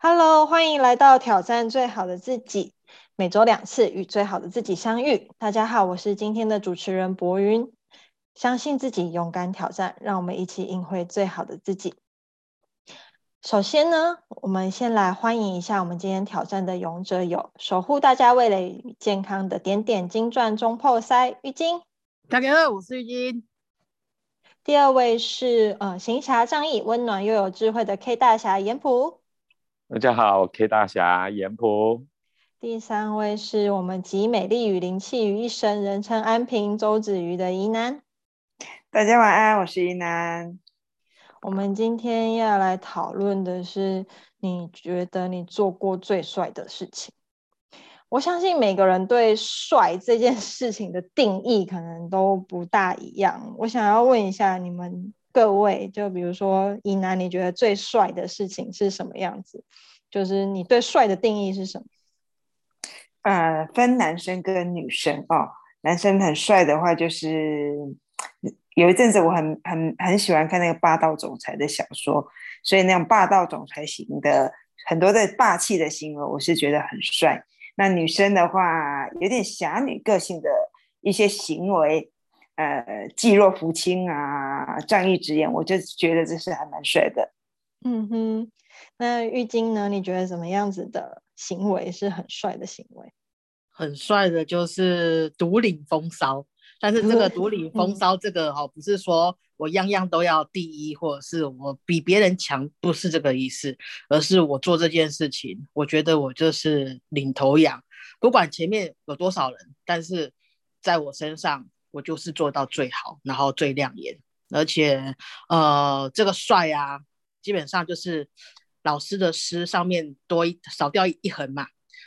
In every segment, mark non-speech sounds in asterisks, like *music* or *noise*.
Hello，欢迎来到挑战最好的自己，每周两次与最好的自己相遇。大家好，我是今天的主持人博云。相信自己，勇敢挑战，让我们一起赢回最好的自己。首先呢，我们先来欢迎一下我们今天挑战的勇者有守护大家味蕾与健康的点点金钻中破塞玉晶。大家好，我是玉晶。第二位是呃行侠仗义、温暖又有智慧的 K 大侠严普。大家好，K 大侠严普。第三位是我们集美丽与灵气于一身，人称安平周子瑜的宜南。大家晚安，我是宜南。我们今天要来讨论的是，你觉得你做过最帅的事情？我相信每个人对帅这件事情的定义可能都不大一样。我想要问一下你们。各位，就比如说，一男，你觉得最帅的事情是什么样子？就是你对帅的定义是什么？呃，分男生跟女生哦。男生很帅的话，就是有一阵子我很很很喜欢看那个霸道总裁的小说，所以那种霸道总裁型的很多的霸气的行为，我是觉得很帅。那女生的话，有点侠女个性的一些行为。呃，济弱扶倾啊，仗义直言，我就觉得这是还蛮帅的。嗯哼，那玉晶呢？你觉得什么样子的行为是很帅的行为？很帅的就是独领风骚，但是这个独领风骚，这个哦，不是说我样样都要第一，或者是我比别人强，不是这个意思，而是我做这件事情，我觉得我就是领头羊，不管前面有多少人，但是在我身上。我就是做到最好，然后最亮眼，而且呃，这个帅啊，基本上就是老师的诗上面多一少掉一横嘛。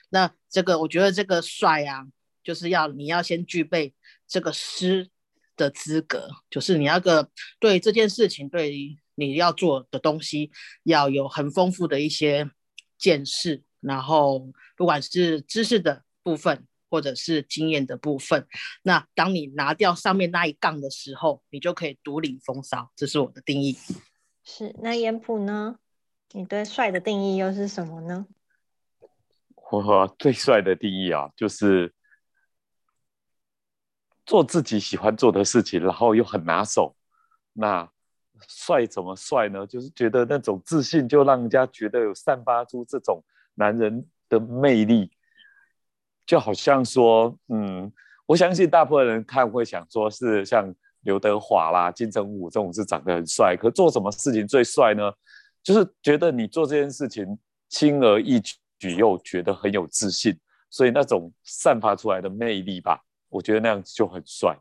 那这个我觉得这个帅啊，就是要你要先具备这个诗的资格，就是你要个对这件事情，对你要做的东西要有很丰富的一些见识，然后不管是知识的部分。或者是经验的部分，那当你拿掉上面那一杠的时候，你就可以独领风骚。这是我的定义。是那烟普呢？你对帅的定义又是什么呢？我最帅的定义啊，就是做自己喜欢做的事情，然后又很拿手。那帅怎么帅呢？就是觉得那种自信，就让人家觉得有散发出这种男人的魅力。就好像说，嗯，我相信大部分人看会想说，是像刘德华啦、金城武这种是长得很帅，可做什么事情最帅呢？就是觉得你做这件事情轻而易举，又觉得很有自信，所以那种散发出来的魅力吧，我觉得那样子就很帅。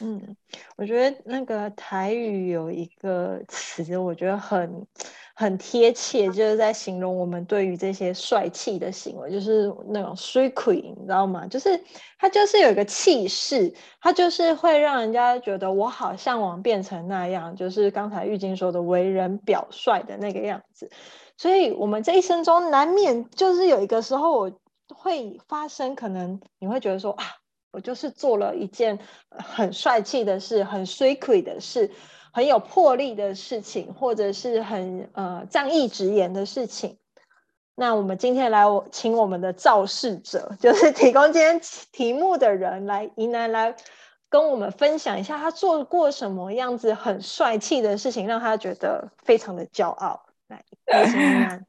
嗯，我觉得那个台语有一个词，我觉得很很贴切，就是在形容我们对于这些帅气的行为，就是那种 s u q u 你知道吗？就是他就是有一个气势，他就是会让人家觉得我好向往变成那样，就是刚才玉晶说的为人表率的那个样子。所以，我们这一生中难免就是有一个时候我会发生，可能你会觉得说啊。我就是做了一件很帅气的事，很 s e c r e t 的事，很有魄力的事情，或者是很呃仗义直言的事情。那我们今天来我请我们的肇事者，就是提供今天题目的人，来迎来来跟我们分享一下他做过什么样子很帅气的事情，让他觉得非常的骄傲。来，迎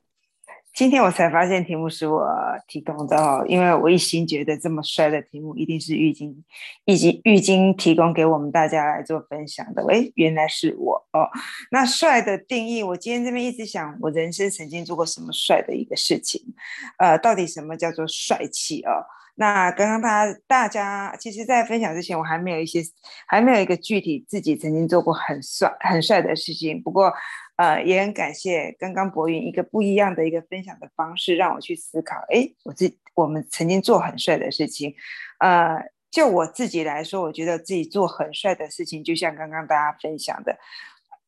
今天我才发现题目是我提供的哦，因为我一心觉得这么帅的题目一定是玉晶、以及、玉晶提供给我们大家来做分享的。喂，原来是我哦。那帅的定义，我今天这边一直想，我人生曾经做过什么帅的一个事情？呃，到底什么叫做帅气哦？那刚刚他大家其实，在分享之前，我还没有一些，还没有一个具体自己曾经做过很帅、很帅的事情。不过。呃，也很感谢刚刚博云一个不一样的一个分享的方式，让我去思考。哎，我自我们曾经做很帅的事情，呃，就我自己来说，我觉得自己做很帅的事情，就像刚刚大家分享的，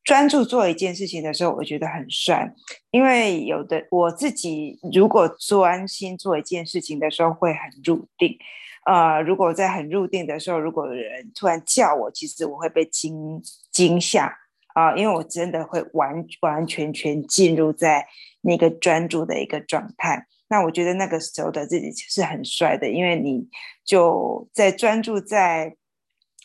专注做一件事情的时候，我觉得很帅。因为有的我自己如果专心做一件事情的时候，会很入定。呃，如果在很入定的时候，如果有人突然叫我，其实我会被惊惊吓。啊，因为我真的会完完全全进入在那个专注的一个状态。那我觉得那个时候的自己是很帅的，因为你就在专注在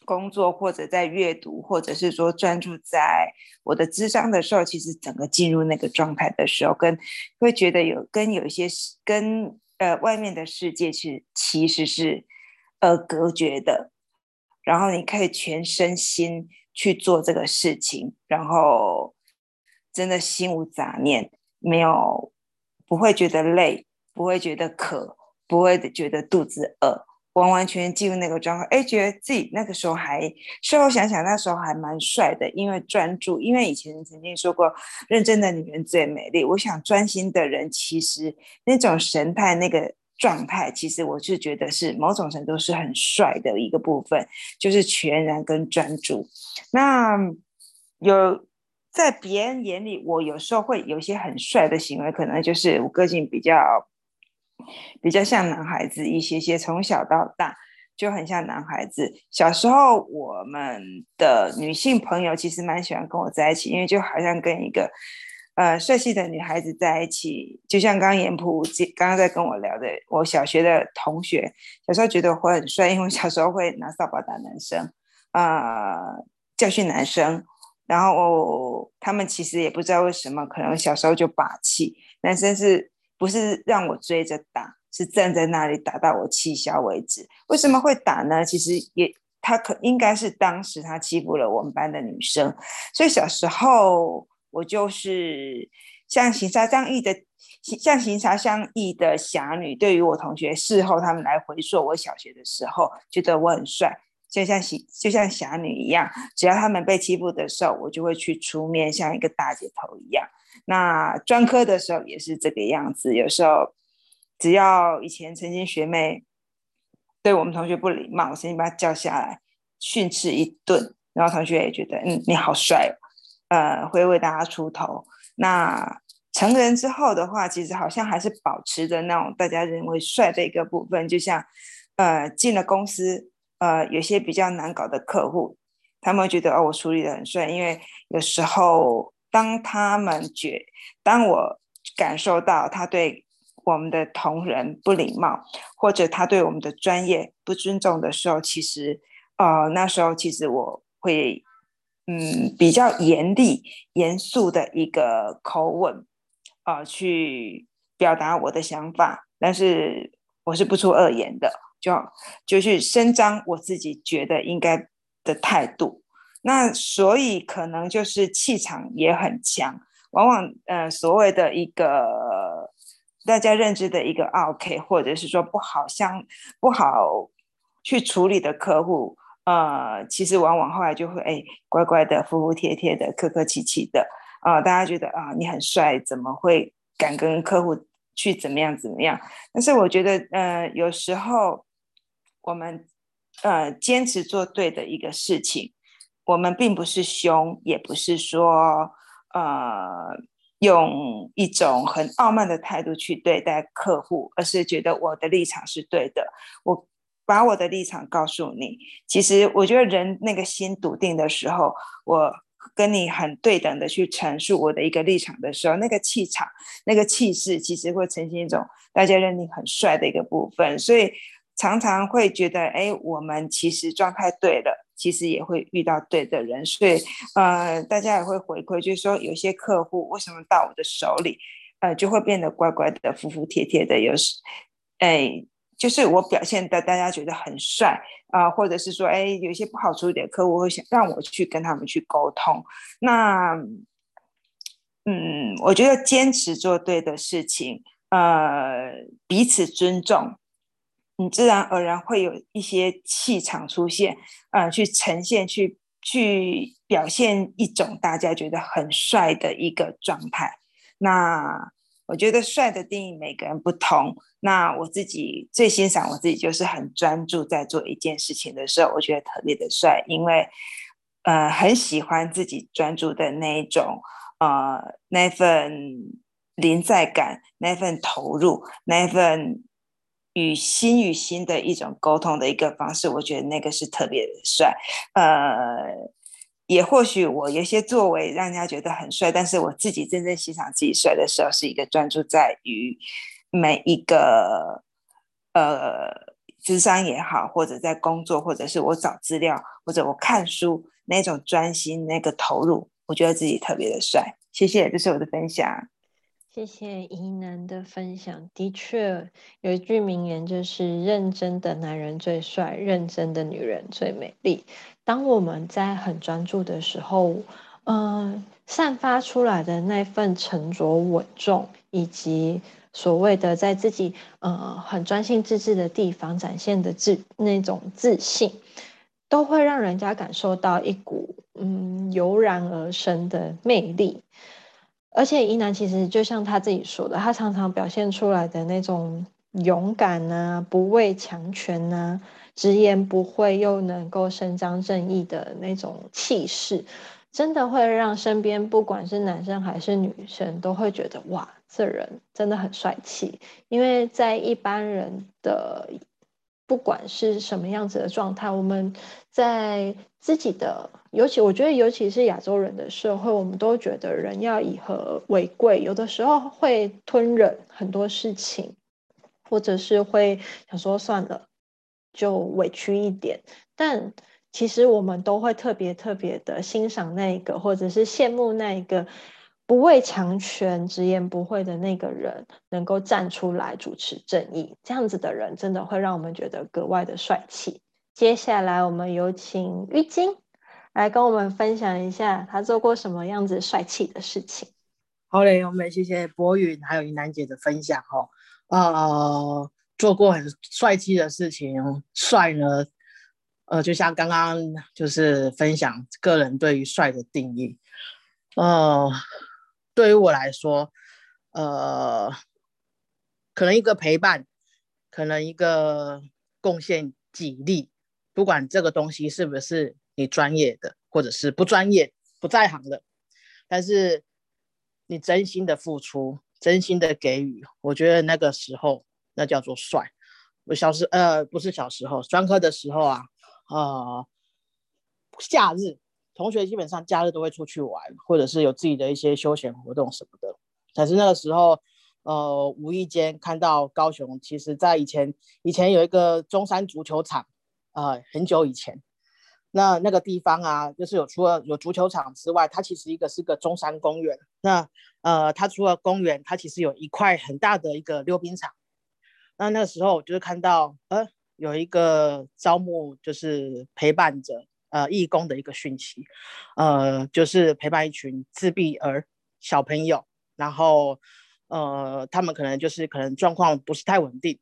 工作，或者在阅读，或者是说专注在我的智商的时候，其实整个进入那个状态的时候，跟会觉得有跟有一些跟呃外面的世界是其实是呃隔绝的，然后你可以全身心去做这个事情，然后真的心无杂念，没有不会觉得累。不会觉得渴，不会觉得肚子饿，完完全全进入那个状态。哎，觉得自己那个时候还，事后想想那时候还蛮帅的，因为专注。因为以前曾经说过，认真的女人最美丽。我想专心的人，其实那种神态、那个状态，其实我是觉得是某种程度是很帅的一个部分，就是全然跟专注。那有。在别人眼里，我有时候会有一些很帅的行为，可能就是我个性比较。比较像男孩子一些些，从小到大就很像男孩子。小时候，我们的女性朋友其实蛮喜欢跟我在一起，因为就好像跟一个呃帅气的女孩子在一起。就像刚刚严普刚刚在跟我聊的，我小学的同学，小时候觉得我很帅，因为小时候会拿扫把打男生，呃，教训男生。然后他们其实也不知道为什么，可能小时候就霸气，男生是。不是让我追着打，是站在那里打到我气消为止。为什么会打呢？其实也他可应该是当时他欺负了我们班的女生，所以小时候我就是像行侠仗义的像行侠仗义的侠女。对于我同学事后他们来回溯我小学的时候，觉得我很帅，就像侠就像侠女一样。只要他们被欺负的时候，我就会去出面，像一个大姐头一样。那专科的时候也是这个样子，有时候只要以前曾经学妹对我们同学不礼貌，我曾经把她叫下来训斥一顿，然后同学也觉得嗯你好帅哦，呃会为大家出头。那成人之后的话，其实好像还是保持着那种大家认为帅的一个部分，就像呃进了公司，呃有些比较难搞的客户，他们会觉得哦我处理的很顺，因为有时候。当他们觉，当我感受到他对我们的同仁不礼貌，或者他对我们的专业不尊重的时候，其实，呃，那时候其实我会，嗯，比较严厉、严肃的一个口吻，呃，去表达我的想法，但是我是不出恶言的，就就去伸张我自己觉得应该的态度。那所以可能就是气场也很强，往往呃所谓的一个大家认知的一个 OK，或者是说不好相不好去处理的客户，呃，其实往往后来就会哎乖乖的服服帖帖的客客气气的啊，大家觉得啊你很帅，怎么会敢跟客户去怎么样怎么样？但是我觉得呃有时候我们呃坚持做对的一个事情。我们并不是凶，也不是说，呃，用一种很傲慢的态度去对待客户，而是觉得我的立场是对的。我把我的立场告诉你。其实，我觉得人那个心笃定的时候，我跟你很对等的去陈述我的一个立场的时候，那个气场、那个气势，其实会呈现一种大家认定很帅的一个部分。所以，常常会觉得，哎，我们其实状态对了。其实也会遇到对的人，所以呃，大家也会回馈，就是说有些客户为什么到我的手里，呃，就会变得乖乖的、服服帖帖的。有时，哎，就是我表现的大家觉得很帅啊，或者是说，哎，有一些不好处理的客户会想让我去跟他们去沟通。那，嗯，我觉得坚持做对的事情，呃，彼此尊重。你自然而然会有一些气场出现，呃，去呈现、去去表现一种大家觉得很帅的一个状态。那我觉得帅的定义每个人不同。那我自己最欣赏我自己，就是很专注在做一件事情的时候，我觉得特别的帅，因为呃很喜欢自己专注的那一种呃那份临在感、那份投入、那份。与心与心的一种沟通的一个方式，我觉得那个是特别的帅。呃，也或许我有些作为让人家觉得很帅，但是我自己真正欣赏自己帅的时候，是一个专注在于每一个呃智商也好，或者在工作，或者是我找资料，或者我看书那种专心那个投入，我觉得自己特别的帅。谢谢，这是我的分享。谢谢宜南的分享。的确，有一句名言就是“认真的男人最帅，认真的女人最美丽”。当我们在很专注的时候，嗯，散发出来的那份沉着稳重，以及所谓的在自己呃很专心致志的地方展现的自那种自信，都会让人家感受到一股嗯油然而生的魅力。而且，伊南其实就像他自己说的，他常常表现出来的那种勇敢呐、不畏强权呐、直言不讳又能够伸张正义的那种气势，真的会让身边不管是男生还是女生都会觉得哇，这人真的很帅气。因为在一般人的不管是什么样子的状态，我们在自己的，尤其我觉得，尤其是亚洲人的社会，我们都觉得人要以和为贵，有的时候会吞忍很多事情，或者是会想说算了，就委屈一点。但其实我们都会特别特别的欣赏那个，或者是羡慕那一个。不畏强权、直言不讳的那个人，能够站出来主持正义，这样子的人真的会让我们觉得格外的帅气。接下来，我们有请玉晶来跟我们分享一下他做过什么样子帅气的事情。好嘞，我们谢谢博云还有云南姐的分享哦。呃，做过很帅气的事情，帅呢，呃，就像刚刚就是分享个人对于帅的定义，呃。对于我来说，呃，可能一个陪伴，可能一个贡献己力，不管这个东西是不是你专业的，或者是不专业、不在行的，但是你真心的付出，真心的给予，我觉得那个时候那叫做帅。我小时呃不是小时候，专科的时候啊，呃，夏日。同学基本上假日都会出去玩，或者是有自己的一些休闲活动什么的。但是那个时候，呃，无意间看到高雄，其实在以前以前有一个中山足球场，呃，很久以前，那那个地方啊，就是有除了有足球场之外，它其实一个是个中山公园。那呃，它除了公园，它其实有一块很大的一个溜冰场。那那时候我就是看到，呃，有一个招募，就是陪伴着。呃，义工的一个讯息，呃，就是陪伴一群自闭儿小朋友，然后，呃，他们可能就是可能状况不是太稳定，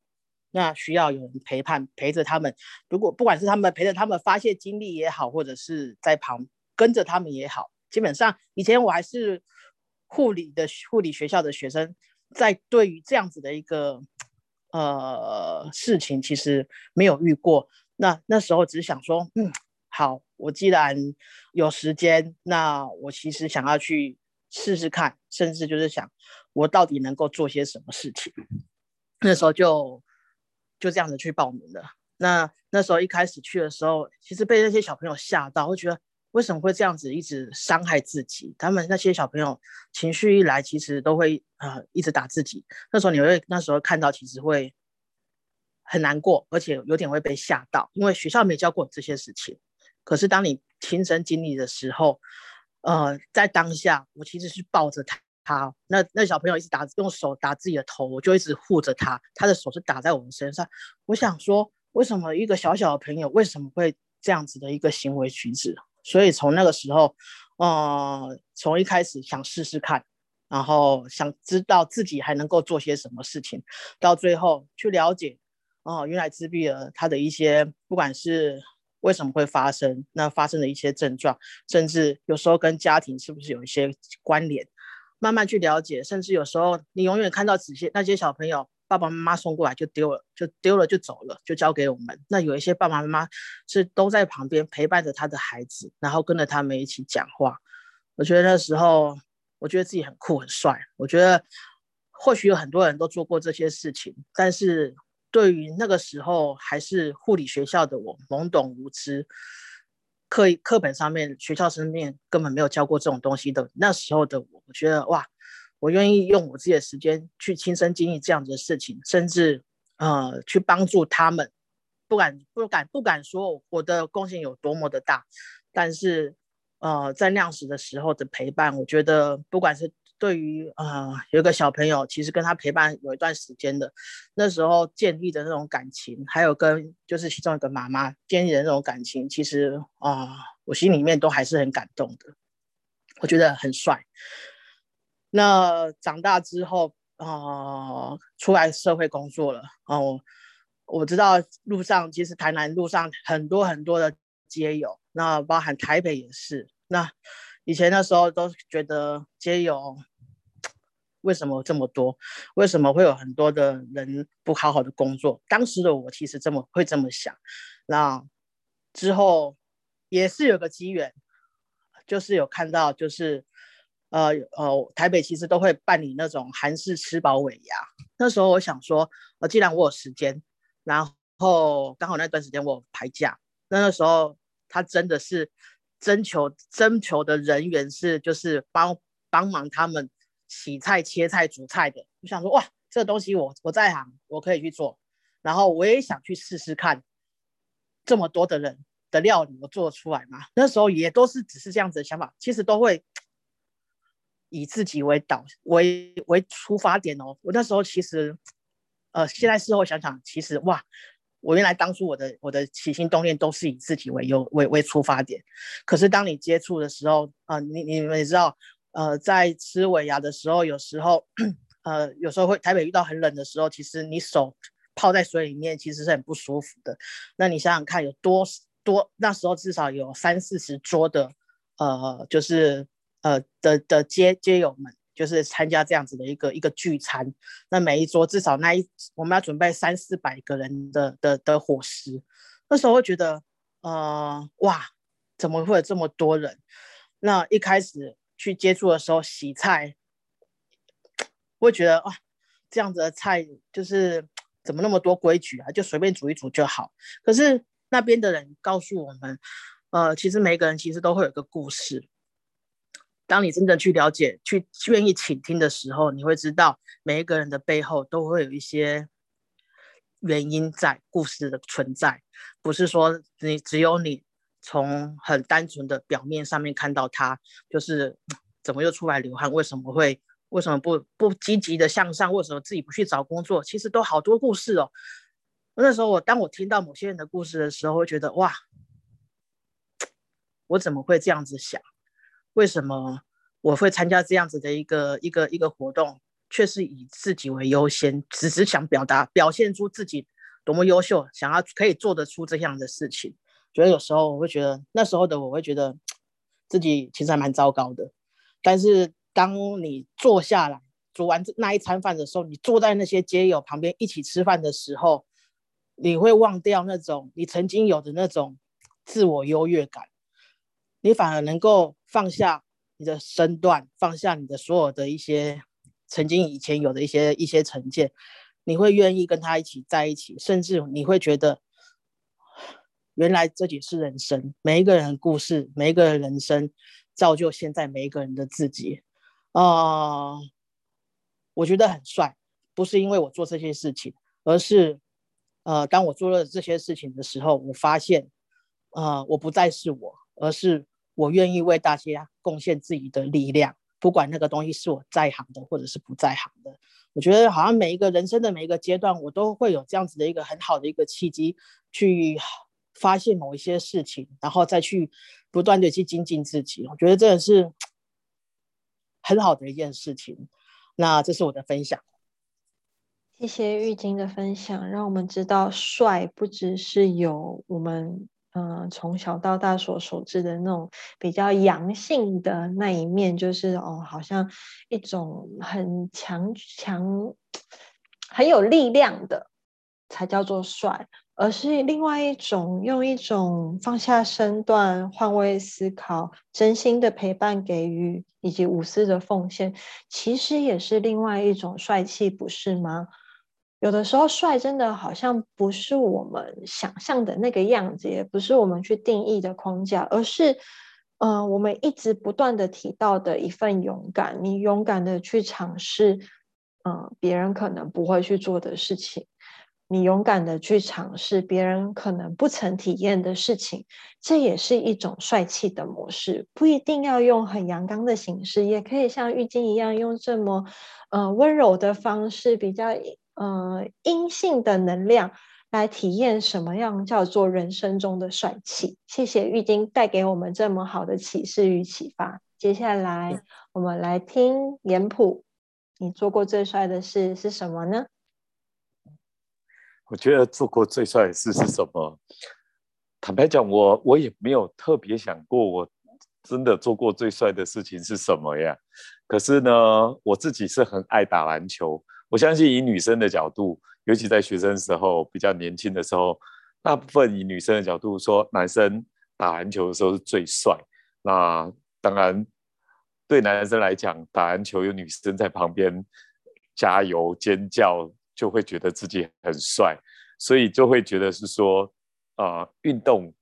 那需要有人陪伴陪着他们。如果不管是他们陪着他们发泄精力也好，或者是在旁跟着他们也好，基本上以前我还是护理的护理学校的学生，在对于这样子的一个呃事情，其实没有遇过。那那时候只想说，嗯。好，我既然有时间，那我其实想要去试试看，甚至就是想我到底能够做些什么事情。那时候就就这样子去报名了。那那时候一开始去的时候，其实被那些小朋友吓到，会觉得为什么会这样子一直伤害自己？他们那些小朋友情绪一来，其实都会呃一直打自己。那时候你会那时候看到，其实会很难过，而且有点会被吓到，因为学校没教过这些事情。可是当你亲身经历的时候，呃，在当下，我其实是抱着他，他那那小朋友一直打用手打自己的头，我就一直护着他，他的手是打在我们身上。我想说，为什么一个小小的朋友为什么会这样子的一个行为举止？所以从那个时候，呃，从一开始想试试看，然后想知道自己还能够做些什么事情，到最后去了解，哦，原来自闭了他的一些不管是。为什么会发生？那发生的一些症状，甚至有时候跟家庭是不是有一些关联？慢慢去了解，甚至有时候你永远看到这些那些小朋友，爸爸妈妈送过来就丢了，就丢了就走了，就交给我们。那有一些爸爸妈妈是都在旁边陪伴着他的孩子，然后跟着他们一起讲话。我觉得那时候，我觉得自己很酷很帅。我觉得或许有很多人都做过这些事情，但是。对于那个时候还是护理学校的我，懵懂无知，课课本上面、学校上面根本没有教过这种东西的。那时候的我，我觉得哇，我愿意用我自己的时间去亲身经历这样子的事情，甚至呃去帮助他们。不敢不敢不敢说我的贡献有多么的大，但是呃在那时的时候的陪伴，我觉得不管是对于呃有个小朋友，其实跟他陪伴有一段时间的，那时候建立的那种感情，还有跟就是其中一个妈妈建立的那种感情，其实啊我心里面都还是很感动的，我觉得很帅。那长大之后啊出来社会工作了哦。我知道路上其实台南路上很多很多的街友，那包含台北也是。那以前那时候都觉得街友为什么这么多？为什么会有很多的人不好好的工作？当时的我其实这么会这么想。那之后也是有个机缘，就是有看到，就是呃呃，台北其实都会办理那种韩式吃饱尾牙。那时候我想说，呃，既然我有时间。然后刚好那段时间我排假，那那时候他真的是征求征求的人员是就是帮帮忙他们洗菜、切菜、煮菜的。我想说哇，这个东西我我在行，我可以去做。然后我也想去试试看，这么多的人的料理我做出来吗？那时候也都是只是这样子的想法，其实都会以自己为导为为出发点哦。我那时候其实。呃，现在事后想想，其实哇，我原来当初我的我的起心动念都是以自己为优为为出发点，可是当你接触的时候，啊，你你们也知道，呃，在吃尾牙的时候，有时候，呃，有时候会台北遇到很冷的时候，其实你手泡在水里面其实是很不舒服的。那你想想看，有多多那时候至少有三四十桌的，呃，就是呃的的街街友们。就是参加这样子的一个一个聚餐，那每一桌至少那一我们要准备三四百个人的的的伙食，那时候会觉得，呃，哇，怎么会有这么多人？那一开始去接触的时候，洗菜，会觉得哇，这样子的菜就是怎么那么多规矩啊？就随便煮一煮就好。可是那边的人告诉我们，呃，其实每个人其实都会有个故事。当你真正去了解、去愿意倾听的时候，你会知道每一个人的背后都会有一些原因在、故事的存在，不是说你只有你从很单纯的表面上面看到他，就是怎么又出来流汗，为什么会、为什么不不积极的向上，为什么自己不去找工作？其实都好多故事哦。那时候我当我听到某些人的故事的时候，会觉得哇，我怎么会这样子想？为什么我会参加这样子的一个一个一个活动，却是以自己为优先，只是想表达表现出自己多么优秀，想要可以做得出这样的事情。觉得有时候我会觉得那时候的我会觉得自己其实还蛮糟糕的。但是当你坐下来煮完那一餐饭的时候，你坐在那些街友旁边一起吃饭的时候，你会忘掉那种你曾经有的那种自我优越感。你反而能够放下你的身段，放下你的所有的一些曾经以前有的一些一些成见，你会愿意跟他一起在一起，甚至你会觉得，原来这也是人生，每一个人的故事，每一个人人生，造就现在每一个人的自己。啊，我觉得很帅，不是因为我做这些事情，而是，呃，当我做了这些事情的时候，我发现，呃，我不再是我，而是。我愿意为大家贡献自己的力量，不管那个东西是我在行的，或者是不在行的。我觉得好像每一个人生的每一个阶段，我都会有这样子的一个很好的一个契机，去发现某一些事情，然后再去不断的去精进自己。我觉得真的是 *tsk* 很好的一件事情。那这是我的分享。谢谢玉晶的分享，让我们知道帅不只是有我们。嗯，从小到大所熟知的那种比较阳性的那一面，就是哦，好像一种很强强、很有力量的，才叫做帅。而是另外一种，用一种放下身段、换位思考、真心的陪伴给予，以及无私的奉献，其实也是另外一种帅气，不是吗？有的时候帅真的好像不是我们想象的那个样子，也不是我们去定义的框架，而是，嗯，我们一直不断的提到的一份勇敢，你勇敢的去尝试，嗯，别人可能不会去做的事情。你勇敢的去尝试别人可能不曾体验的事情，这也是一种帅气的模式。不一定要用很阳刚的形式，也可以像浴巾一样，用这么呃温柔的方式，比较呃阴性的能量来体验什么样叫做人生中的帅气。谢谢玉晶带给我们这么好的启示与启发。接下来我们来听脸谱，你做过最帅的事是什么呢？我觉得做过最帅的事是什么？坦白讲，我我也没有特别想过，我真的做过最帅的事情是什么呀？可是呢，我自己是很爱打篮球。我相信以女生的角度，尤其在学生时候比较年轻的时候，大部分以女生的角度说，男生打篮球的时候是最帅。那当然，对男生来讲，打篮球有女生在旁边加油尖叫。就会觉得自己很帅，所以就会觉得是说，啊，运动，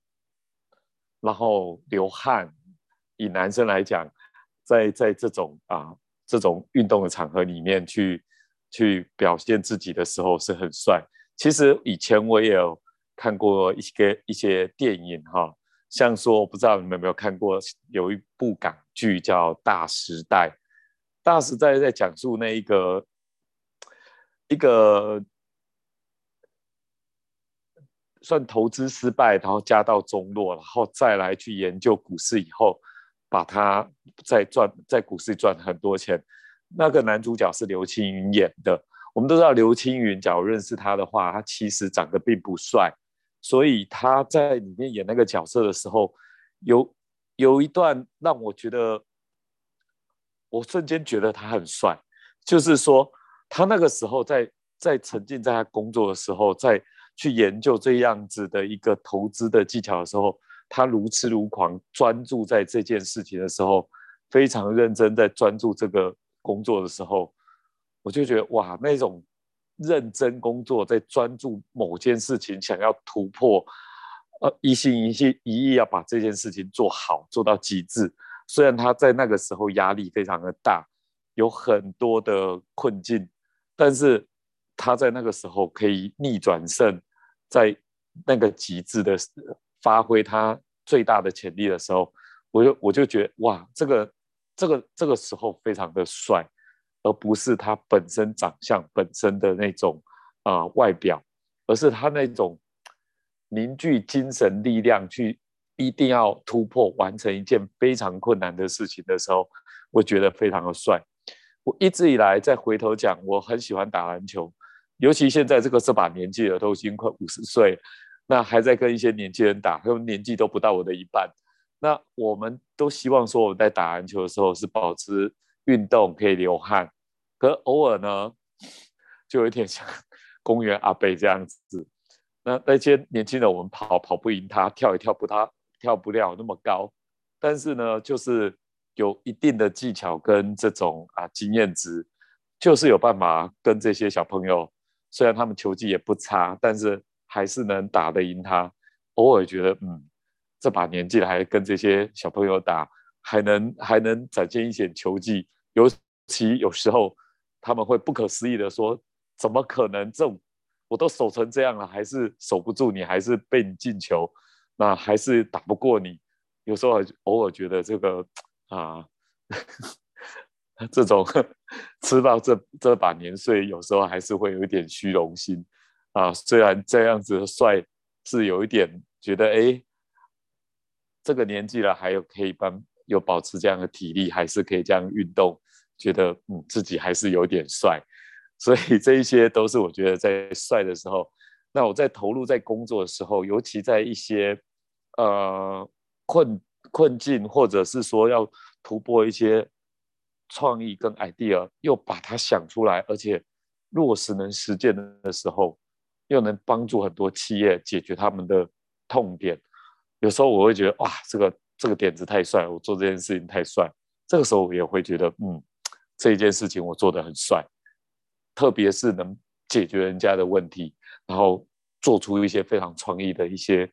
然后流汗，以男生来讲，在在这种啊这种运动的场合里面去去表现自己的时候是很帅。其实以前我也有看过一些一些电影哈，像说我不知道你们有没有看过，有一部港剧叫《大时代》，《大时代》在讲述那一个。一个算投资失败，然后家道中落，然后再来去研究股市，以后把它再赚在股市赚很多钱。那个男主角是刘青云演的。我们都知道刘青云，假如认识他的话，他其实长得并不帅，所以他在里面演那个角色的时候，有有一段让我觉得，我瞬间觉得他很帅，就是说。他那个时候在在沉浸在他工作的时候，在去研究这样子的一个投资的技巧的时候，他如痴如狂，专注在这件事情的时候，非常认真在专注这个工作的时候，我就觉得哇，那种认真工作，在专注某件事情，想要突破，呃，一心一意一意要把这件事情做好，做到极致。虽然他在那个时候压力非常的大，有很多的困境。但是他在那个时候可以逆转胜，在那个极致的发挥他最大的潜力的时候，我就我就觉得哇，这个这个这个时候非常的帅，而不是他本身长相本身的那种啊外表，而是他那种凝聚精神力量去一定要突破完成一件非常困难的事情的时候，我觉得非常的帅。我一直以来再回头讲，我很喜欢打篮球，尤其现在这个这把年纪了，都已经快五十岁，那还在跟一些年轻人打，他们年纪都不到我的一半。那我们都希望说，我们在打篮球的时候是保持运动，可以流汗，可偶尔呢，*laughs* 就有点像公园阿贝这样子。那那些年轻人，我们跑跑不赢他，跳也跳不他跳不了那么高，但是呢，就是。有一定的技巧跟这种啊经验值，就是有办法跟这些小朋友，虽然他们球技也不差，但是还是能打得赢他。偶尔觉得，嗯，这把年纪了还跟这些小朋友打，还能还能展现一些球技。尤其有时候他们会不可思议的说：“怎么可能？这种我都守成这样了，还是守不住你，还是被你进球，那还是打不过你。”有时候偶尔觉得这个。啊，*laughs* 这种 *laughs* 吃到这这把年岁，有时候还是会有一点虚荣心啊。虽然这样子帅是有一点觉得，哎，这个年纪了还有可以帮有保持这样的体力，还是可以这样运动，觉得嗯自己还是有点帅。所以这一些都是我觉得在帅的时候，那我在投入在工作的时候，尤其在一些呃困。困境，或者是说要突破一些创意跟 idea，又把它想出来，而且落实能实践的时候，又能帮助很多企业解决他们的痛点。有时候我会觉得，哇，这个这个点子太帅，我做这件事情太帅。这个时候我也会觉得，嗯，这一件事情我做的很帅，特别是能解决人家的问题，然后做出一些非常创意的一些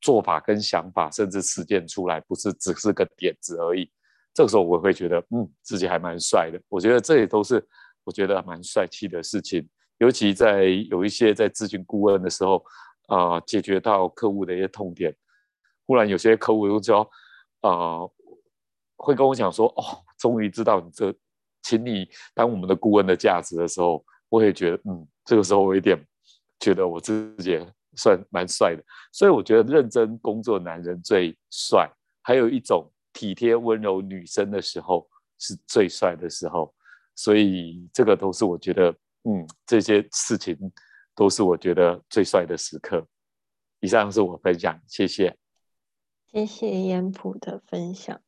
做法跟想法，甚至实践出来，不是只是个点子而已。这个时候我会觉得，嗯，自己还蛮帅的。我觉得这也都是我觉得蛮帅气的事情。尤其在有一些在咨询顾问的时候，啊，解决到客户的一些痛点，忽然有些客户又说，啊，会跟我讲说，哦，终于知道你这，请你当我们的顾问的价值的时候，我也觉得，嗯，这个时候我有点觉得我自己算蛮帅的。所以我觉得认真工作男人最帅，还有一种。体贴温柔女生的时候是最帅的时候，所以这个都是我觉得，嗯，这些事情都是我觉得最帅的时刻。以上是我分享，谢谢。谢谢烟普的分享。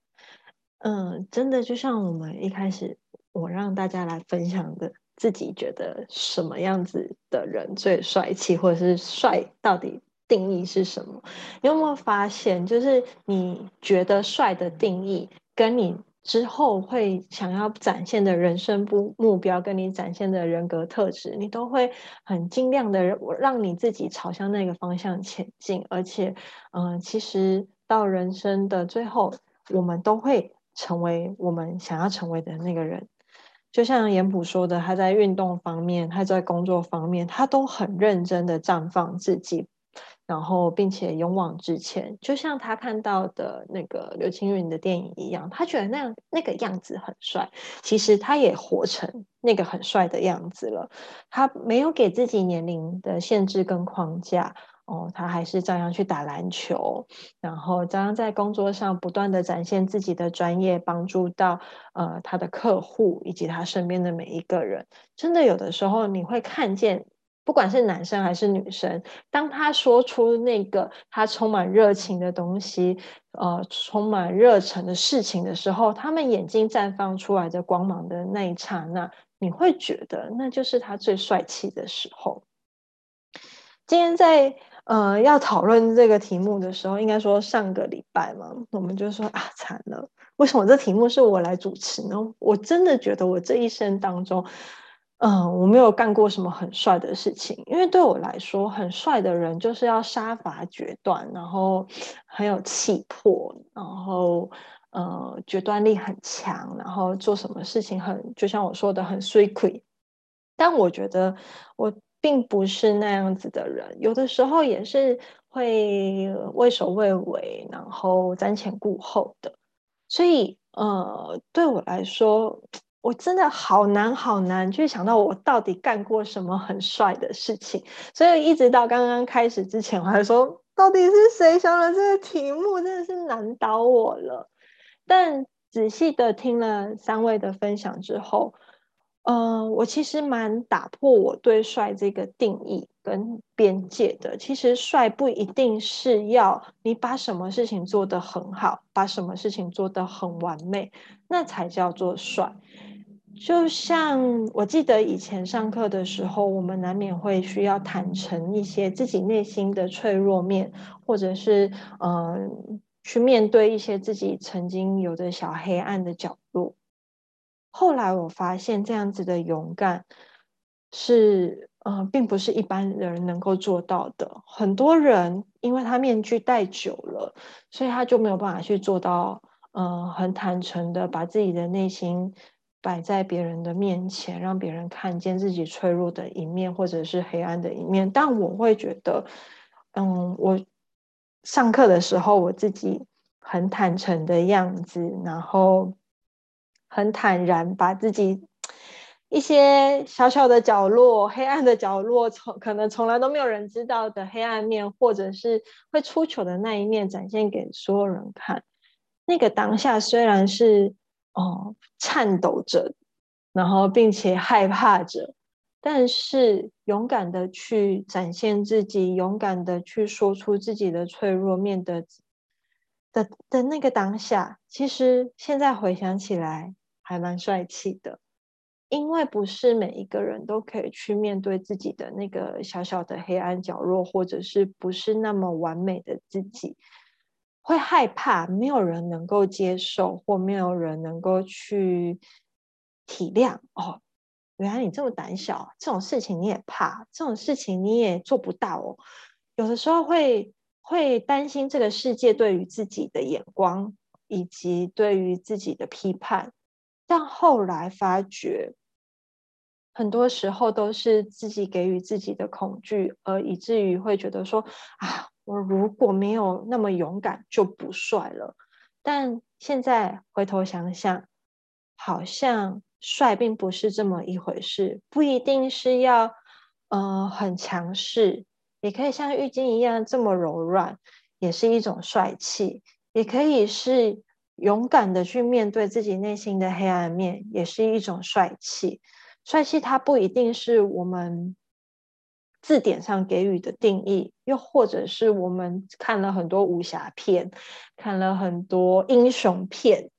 嗯，真的就像我们一开始我让大家来分享的，自己觉得什么样子的人最帅气，或者是帅到底。定义是什么？你有没有发现，就是你觉得帅的定义，跟你之后会想要展现的人生目目标，跟你展现的人格特质，你都会很尽量的让你自己朝向那个方向前进。而且，嗯，其实到人生的最后，我们都会成为我们想要成为的那个人。就像严普说的，他在运动方面，他在工作方面，他都很认真的绽放自己。然后，并且勇往直前，就像他看到的那个刘青云的电影一样，他觉得那样那个样子很帅。其实他也活成那个很帅的样子了。他没有给自己年龄的限制跟框架哦，他还是照样去打篮球，然后照样在工作上不断的展现自己的专业，帮助到呃他的客户以及他身边的每一个人。真的有的时候你会看见。不管是男生还是女生，当他说出那个他充满热情的东西，呃，充满热忱的事情的时候，他们眼睛绽放出来的光芒的那一刹那，你会觉得那就是他最帅气的时候。今天在呃要讨论这个题目的时候，应该说上个礼拜嘛，我们就说啊，惨了，为什么这题目是我来主持呢？我真的觉得我这一生当中。嗯，我没有干过什么很帅的事情，因为对我来说，很帅的人就是要杀伐决断，然后很有气魄，然后呃决断力很强，然后做什么事情很就像我说的很 sweet。但我觉得我并不是那样子的人，有的时候也是会畏首畏尾，然后瞻前顾后的，所以呃对我来说。我真的好难好难去想到我到底干过什么很帅的事情，所以一直到刚刚开始之前，我还说到底是谁想了这个题目，真的是难倒我了。但仔细的听了三位的分享之后，嗯，我其实蛮打破我对帅这个定义跟边界的。其实帅不一定是要你把什么事情做得很好，把什么事情做得很完美，那才叫做帅。就像我记得以前上课的时候，我们难免会需要坦诚一些自己内心的脆弱面，或者是嗯，去面对一些自己曾经有的小黑暗的角落。后来我发现，这样子的勇敢是嗯，并不是一般人能够做到的。很多人因为他面具戴久了，所以他就没有办法去做到嗯，很坦诚的把自己的内心。摆在别人的面前，让别人看见自己脆弱的一面，或者是黑暗的一面。但我会觉得，嗯，我上课的时候，我自己很坦诚的样子，然后很坦然，把自己一些小小的角落、黑暗的角落，从可能从来都没有人知道的黑暗面，或者是会出糗的那一面，展现给所有人看。那个当下虽然是。哦，颤抖着，然后并且害怕着，但是勇敢的去展现自己，勇敢的去说出自己的脆弱面的的的那个当下，其实现在回想起来还蛮帅气的，因为不是每一个人都可以去面对自己的那个小小的黑暗角落，或者是不是那么完美的自己。会害怕，没有人能够接受，或没有人能够去体谅。哦，原来你这么胆小，这种事情你也怕，这种事情你也做不到哦。有的时候会会担心这个世界对于自己的眼光，以及对于自己的批判，但后来发觉，很多时候都是自己给予自己的恐惧，而以至于会觉得说啊，我如果没有那么勇敢，就不帅了。但现在回头想想，好像帅并不是这么一回事，不一定是要呃很强势，也可以像浴巾一样这么柔软，也是一种帅气；也可以是勇敢的去面对自己内心的黑暗面，也是一种帅气。帅气它不一定是我们字典上给予的定义，又或者是我们看了很多武侠片，看了很多英雄片。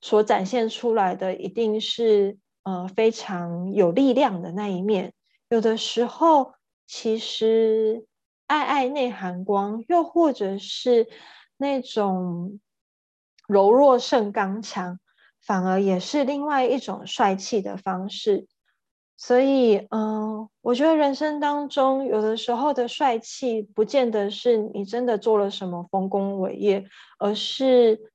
所展现出来的一定是呃非常有力量的那一面。有的时候，其实爱爱内含光，又或者是那种柔弱胜刚强，反而也是另外一种帅气的方式。所以，嗯，我觉得人生当中有的时候的帅气，不见得是你真的做了什么丰功伟业，而是。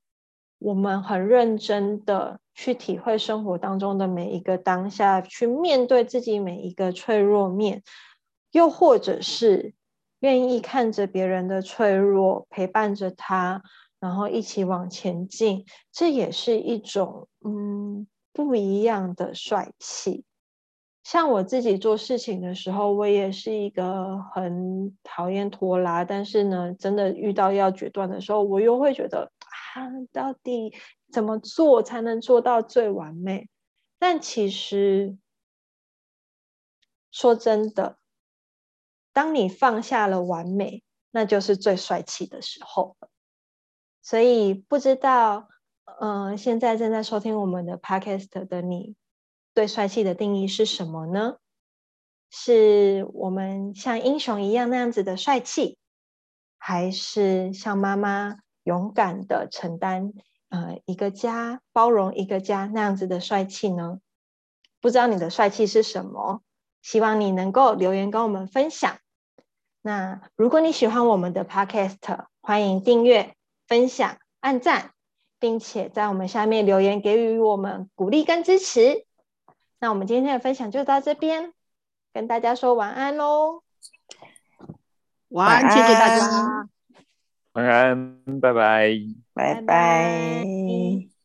我们很认真的去体会生活当中的每一个当下，去面对自己每一个脆弱面，又或者是愿意看着别人的脆弱，陪伴着他，然后一起往前进，这也是一种嗯不一样的帅气。像我自己做事情的时候，我也是一个很讨厌拖拉，但是呢，真的遇到要决断的时候，我又会觉得啊，到底怎么做才能做到最完美？但其实说真的，当你放下了完美，那就是最帅气的时候所以不知道，嗯，现在正在收听我们的 podcast 的你。对帅气的定义是什么呢？是我们像英雄一样那样子的帅气，还是像妈妈勇敢的承担呃一个家、包容一个家那样子的帅气呢？不知道你的帅气是什么？希望你能够留言跟我们分享。那如果你喜欢我们的 Podcast，欢迎订阅、分享、按赞，并且在我们下面留言给予我们鼓励跟支持。那我们今天的分享就到这边，跟大家说晚安喽。晚安，谢谢大家。晚安，拜拜，拜拜。